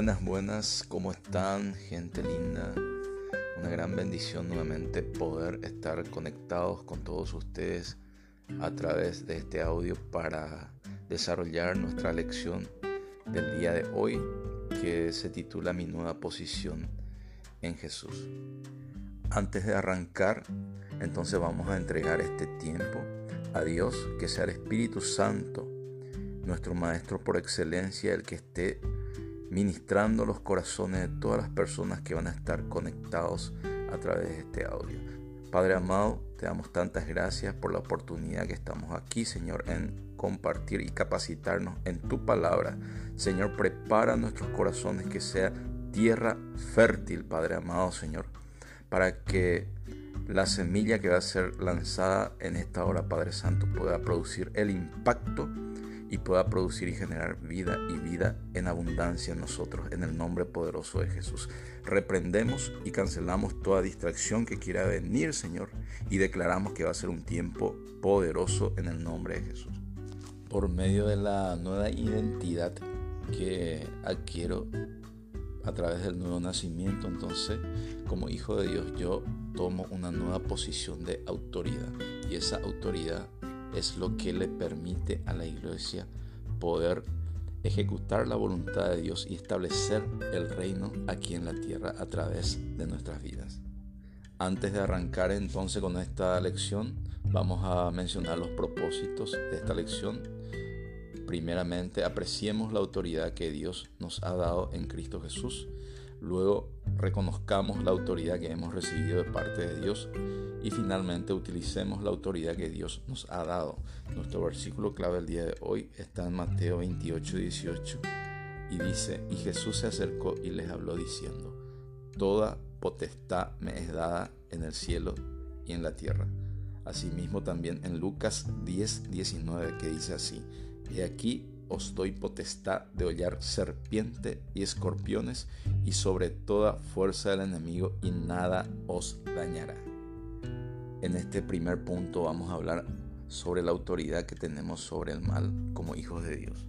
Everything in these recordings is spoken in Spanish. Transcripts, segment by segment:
Buenas, buenas, ¿cómo están? Gente linda. Una gran bendición nuevamente poder estar conectados con todos ustedes a través de este audio para desarrollar nuestra lección del día de hoy que se titula Mi nueva posición en Jesús. Antes de arrancar, entonces vamos a entregar este tiempo a Dios, que sea el Espíritu Santo, nuestro Maestro por excelencia, el que esté ministrando los corazones de todas las personas que van a estar conectados a través de este audio. Padre amado, te damos tantas gracias por la oportunidad que estamos aquí, Señor, en compartir y capacitarnos en tu palabra. Señor, prepara nuestros corazones que sea tierra fértil, Padre amado, Señor, para que la semilla que va a ser lanzada en esta hora, Padre Santo, pueda producir el impacto y pueda producir y generar vida y vida en abundancia en nosotros, en el nombre poderoso de Jesús. Reprendemos y cancelamos toda distracción que quiera venir, Señor, y declaramos que va a ser un tiempo poderoso en el nombre de Jesús. Por medio de la nueva identidad que adquiero a través del nuevo nacimiento, entonces, como hijo de Dios, yo tomo una nueva posición de autoridad y esa autoridad es lo que le permite a la iglesia poder ejecutar la voluntad de Dios y establecer el reino aquí en la tierra a través de nuestras vidas. Antes de arrancar entonces con esta lección, vamos a mencionar los propósitos de esta lección. Primeramente, apreciemos la autoridad que Dios nos ha dado en Cristo Jesús. Luego, reconozcamos la autoridad que hemos recibido de parte de Dios y finalmente utilicemos la autoridad que Dios nos ha dado. Nuestro versículo clave el día de hoy está en Mateo 28, 18 y dice, y Jesús se acercó y les habló diciendo, Toda potestad me es dada en el cielo y en la tierra. Asimismo también en Lucas 10, 19 que dice así, y aquí os doy potestad de hollar serpiente y escorpiones y sobre toda fuerza del enemigo y nada os dañará. En este primer punto vamos a hablar sobre la autoridad que tenemos sobre el mal como hijos de Dios.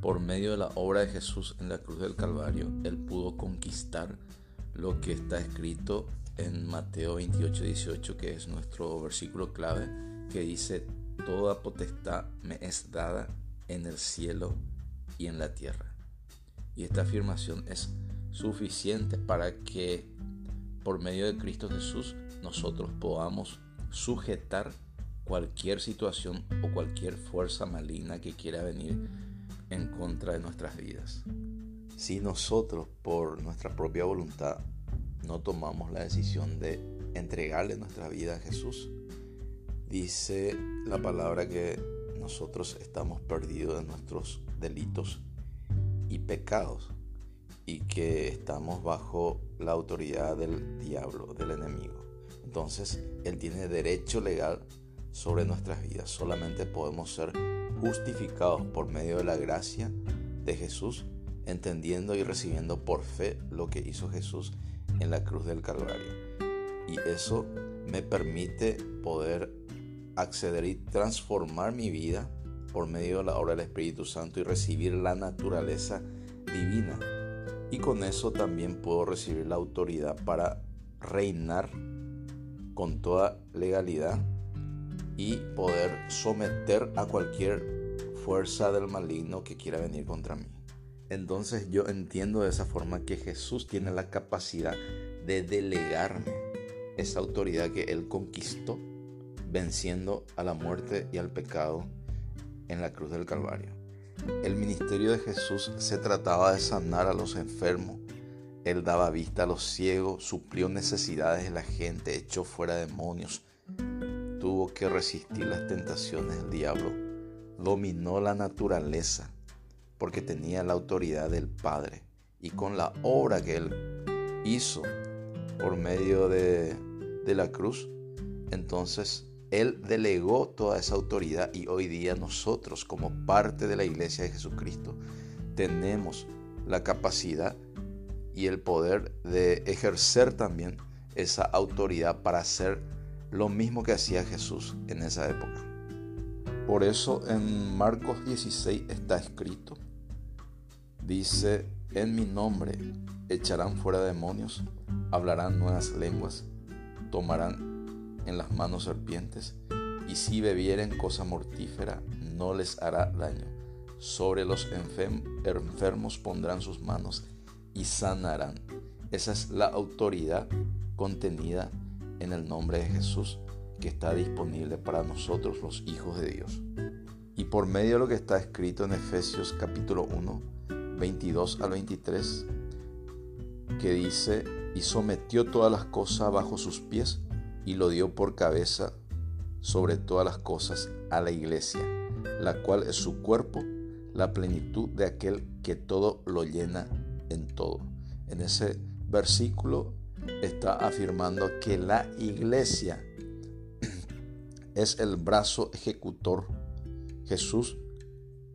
Por medio de la obra de Jesús en la cruz del Calvario, Él pudo conquistar lo que está escrito en Mateo 28, 18, que es nuestro versículo clave, que dice, Toda potestad me es dada en el cielo y en la tierra. Y esta afirmación es suficiente para que por medio de Cristo Jesús nosotros podamos sujetar cualquier situación o cualquier fuerza maligna que quiera venir en contra de nuestras vidas. Si nosotros por nuestra propia voluntad no tomamos la decisión de entregarle nuestra vida a Jesús, dice la palabra que nosotros estamos perdidos de nuestros delitos y pecados y que estamos bajo la autoridad del diablo, del enemigo. Entonces, Él tiene derecho legal sobre nuestras vidas. Solamente podemos ser justificados por medio de la gracia de Jesús, entendiendo y recibiendo por fe lo que hizo Jesús en la cruz del Calvario. Y eso me permite poder acceder y transformar mi vida por medio de la obra del Espíritu Santo y recibir la naturaleza divina. Y con eso también puedo recibir la autoridad para reinar con toda legalidad y poder someter a cualquier fuerza del maligno que quiera venir contra mí. Entonces yo entiendo de esa forma que Jesús tiene la capacidad de delegarme esa autoridad que Él conquistó venciendo a la muerte y al pecado en la cruz del Calvario. El ministerio de Jesús se trataba de sanar a los enfermos, él daba vista a los ciegos, suplió necesidades de la gente, echó fuera demonios. Tuvo que resistir las tentaciones del diablo. Dominó la naturaleza porque tenía la autoridad del Padre. Y con la obra que él hizo por medio de, de la cruz, entonces él delegó toda esa autoridad y hoy día nosotros como parte de la iglesia de Jesucristo tenemos la capacidad y el poder de ejercer también esa autoridad para hacer lo mismo que hacía Jesús en esa época. Por eso en Marcos 16 está escrito, dice En mi nombre echarán fuera demonios, hablarán nuevas lenguas, tomarán en las manos serpientes, y si bebieren cosa mortífera, no les hará daño. Sobre los enfermos pondrán sus manos y sanarán. Esa es la autoridad contenida en el nombre de Jesús que está disponible para nosotros los hijos de Dios. Y por medio de lo que está escrito en Efesios capítulo 1, 22 al 23, que dice, y sometió todas las cosas bajo sus pies y lo dio por cabeza sobre todas las cosas a la iglesia, la cual es su cuerpo, la plenitud de aquel que todo lo llena en todo. En ese versículo está afirmando que la iglesia es el brazo ejecutor. Jesús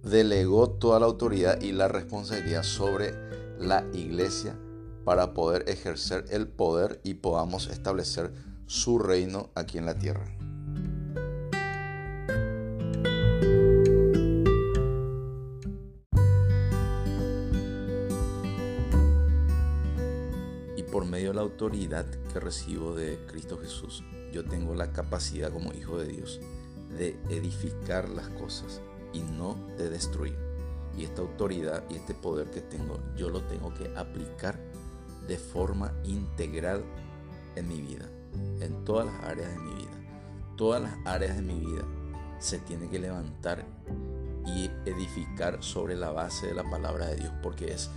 delegó toda la autoridad y la responsabilidad sobre la iglesia para poder ejercer el poder y podamos establecer su reino aquí en la tierra. Y por medio de la autoridad que recibo de Cristo Jesús, yo tengo la capacidad como hijo de Dios de edificar las cosas y no de destruir. Y esta autoridad y este poder que tengo, yo lo tengo que aplicar de forma integral en mi vida, en todas las áreas de mi vida. Todas las áreas de mi vida se tiene que levantar y edificar sobre la base de la palabra de Dios, porque es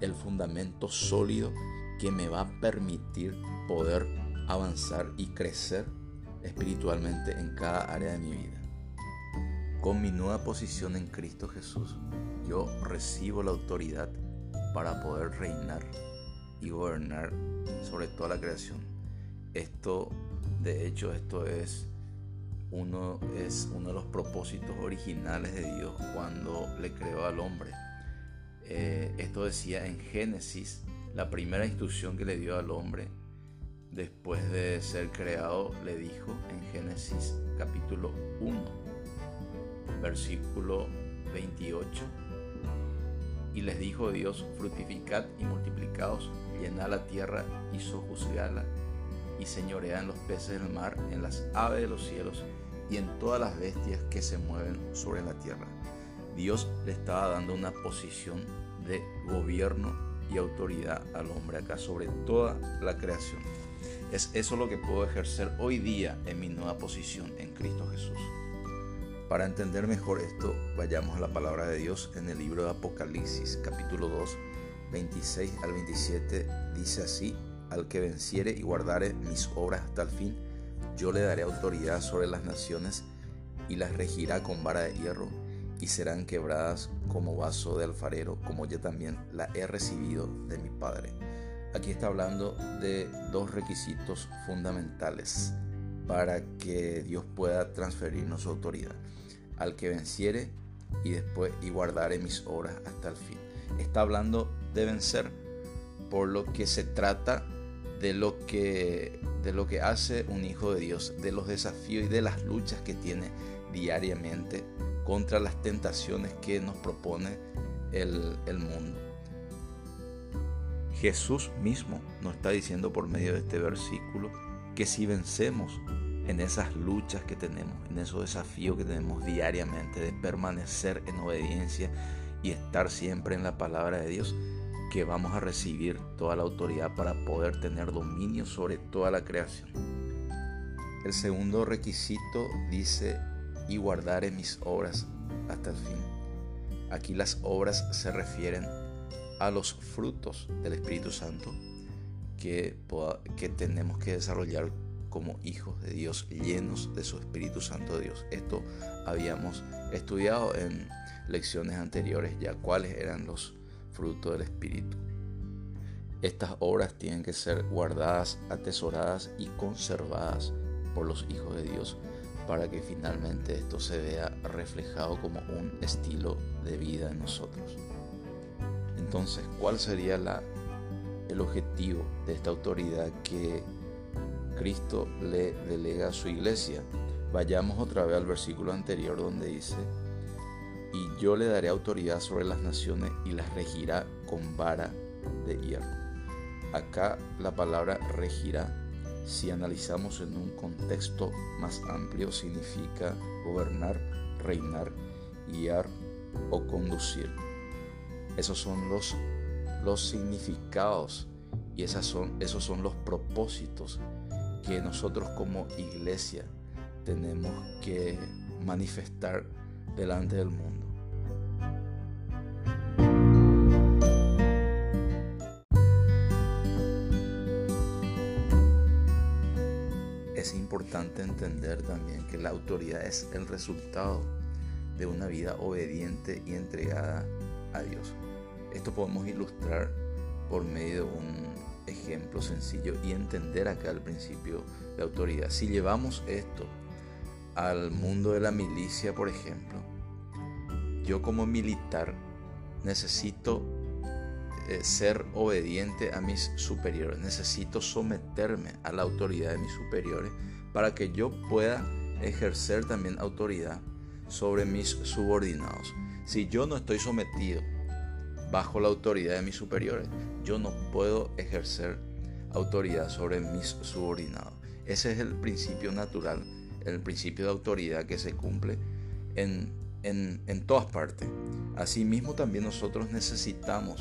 el fundamento sólido que me va a permitir poder avanzar y crecer espiritualmente en cada área de mi vida. Con mi nueva posición en Cristo Jesús, yo recibo la autoridad para poder reinar y gobernar sobre toda la creación. Esto, de hecho, esto es uno, es uno de los propósitos originales de Dios cuando le creó al hombre. Eh, esto decía en Génesis, la primera instrucción que le dio al hombre después de ser creado, le dijo en Génesis capítulo 1, versículo 28. Y les dijo Dios, fructificad y multiplicaos, llenad la tierra y sojuzgala, y señoread en los peces del mar, en las aves de los cielos y en todas las bestias que se mueven sobre la tierra. Dios le estaba dando una posición de gobierno y autoridad al hombre acá sobre toda la creación. Es eso lo que puedo ejercer hoy día en mi nueva posición en Cristo Jesús. Para entender mejor esto, vayamos a la palabra de Dios en el libro de Apocalipsis, capítulo 2, 26 al 27. Dice así, al que venciere y guardare mis obras hasta el fin, yo le daré autoridad sobre las naciones y las regirá con vara de hierro y serán quebradas como vaso de alfarero, como yo también la he recibido de mi Padre. Aquí está hablando de dos requisitos fundamentales para que Dios pueda transferirnos su autoridad. Al que venciere y después y guardare mis obras hasta el fin. Está hablando de vencer, por lo que se trata de lo que de lo que hace un hijo de Dios, de los desafíos y de las luchas que tiene diariamente contra las tentaciones que nos propone el, el mundo. Jesús mismo nos está diciendo por medio de este versículo que si vencemos en esas luchas que tenemos, en esos desafíos que tenemos diariamente de permanecer en obediencia y estar siempre en la palabra de Dios, que vamos a recibir toda la autoridad para poder tener dominio sobre toda la creación. El segundo requisito dice, y guardaré mis obras hasta el fin. Aquí las obras se refieren a los frutos del Espíritu Santo que, que tenemos que desarrollar como hijos de Dios, llenos de su Espíritu Santo de Dios. Esto habíamos estudiado en lecciones anteriores ya cuáles eran los frutos del Espíritu. Estas obras tienen que ser guardadas, atesoradas y conservadas por los hijos de Dios para que finalmente esto se vea reflejado como un estilo de vida en nosotros. Entonces, ¿cuál sería el objetivo de esta autoridad que Cristo le delega a su iglesia? Vayamos otra vez al versículo anterior donde dice, y yo le daré autoridad sobre las naciones y las regirá con vara de hierro. Acá la palabra regirá, si analizamos en un contexto más amplio, significa gobernar, reinar, guiar o conducir. Esos son los, los significados y esas son, esos son los propósitos que nosotros como iglesia tenemos que manifestar delante del mundo. Es importante entender también que la autoridad es el resultado de una vida obediente y entregada a Dios. Esto podemos ilustrar por medio de un ejemplo sencillo y entender acá el principio de autoridad. Si llevamos esto al mundo de la milicia, por ejemplo, yo como militar necesito eh, ser obediente a mis superiores, necesito someterme a la autoridad de mis superiores para que yo pueda ejercer también autoridad sobre mis subordinados. Si yo no estoy sometido bajo la autoridad de mis superiores, yo no puedo ejercer autoridad sobre mis subordinados. Ese es el principio natural, el principio de autoridad que se cumple en, en, todas partes. Asimismo también nosotros necesitamos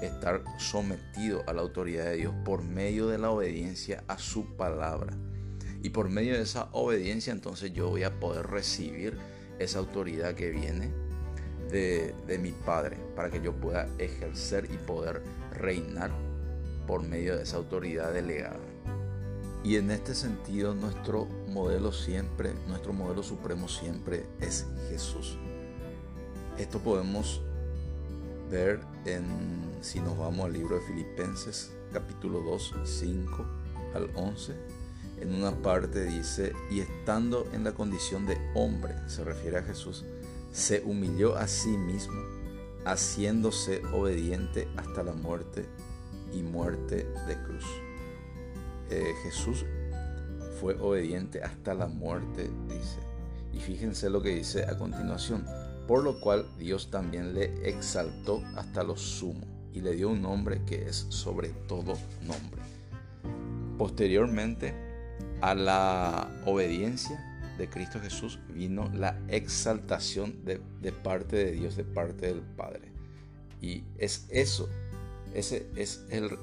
estar sometidos a la autoridad de Dios por medio de la obediencia a su palabra. Y por medio de esa obediencia entonces yo voy a poder recibir esa autoridad que viene de, de, mi Padre para que yo pueda ejercer y poder reinar por medio de esa autoridad delegada. Y en este sentido nuestro modelo siempre, nuestro modelo supremo siempre es Jesús. Esto podemos ver en, si nos vamos al libro de Filipenses capítulo 2, 5 al 11. En una parte dice, y estando en la condición de hombre, se refiere a Jesús, se humilló a sí mismo, haciéndose obediente hasta la muerte y muerte de cruz. Eh, Jesús fue obediente hasta la muerte, dice. Y fíjense lo que dice a continuación. Por lo cual Dios también le exaltó hasta lo sumo y le dio un nombre que es sobre todo nombre. Posteriormente a la obediencia de Cristo Jesús vino la exaltación de, de parte de Dios, de parte del Padre. Y es eso ese es el,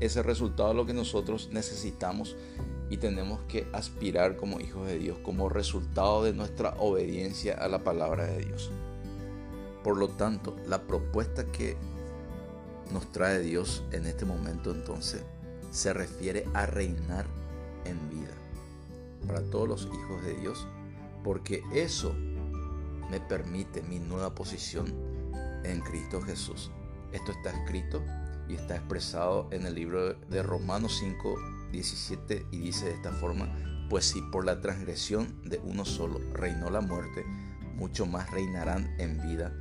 ese resultado lo que nosotros necesitamos y tenemos que aspirar como hijos de Dios, como resultado de nuestra obediencia a la palabra de Dios. Por lo tanto, la propuesta que nos trae Dios en este momento entonces se refiere a reinar en vida para todos los hijos de Dios, porque eso me permite mi nueva posición en Cristo Jesús. Esto está escrito y está expresado en el libro de Romanos 5, 17 y dice de esta forma, pues si por la transgresión de uno solo reinó la muerte, mucho más reinarán en vida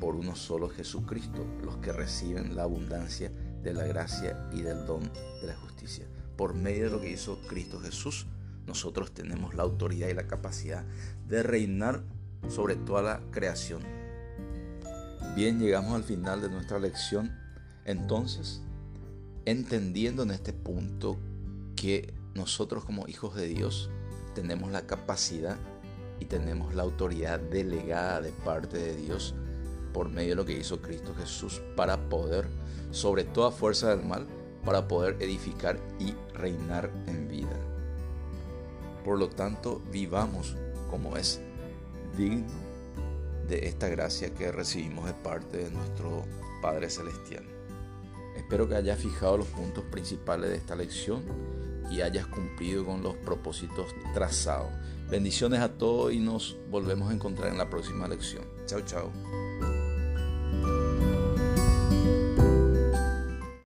por uno solo Jesucristo los que reciben la abundancia de la gracia y del don de la justicia. Por medio de lo que hizo Cristo Jesús, nosotros tenemos la autoridad y la capacidad de reinar sobre toda la creación Bien, llegamos al final de nuestra lección. Entonces, entendiendo en este punto que nosotros como hijos de Dios tenemos la capacidad y tenemos la autoridad delegada de parte de Dios por medio de lo que hizo Cristo Jesús para poder, sobre toda fuerza del mal, para poder edificar y reinar en vida. Por lo tanto, vivamos como es digno de esta gracia que recibimos de parte de nuestro Padre Celestial. Espero que hayas fijado los puntos principales de esta lección y hayas cumplido con los propósitos trazados. Bendiciones a todos y nos volvemos a encontrar en la próxima lección. Chao, chao.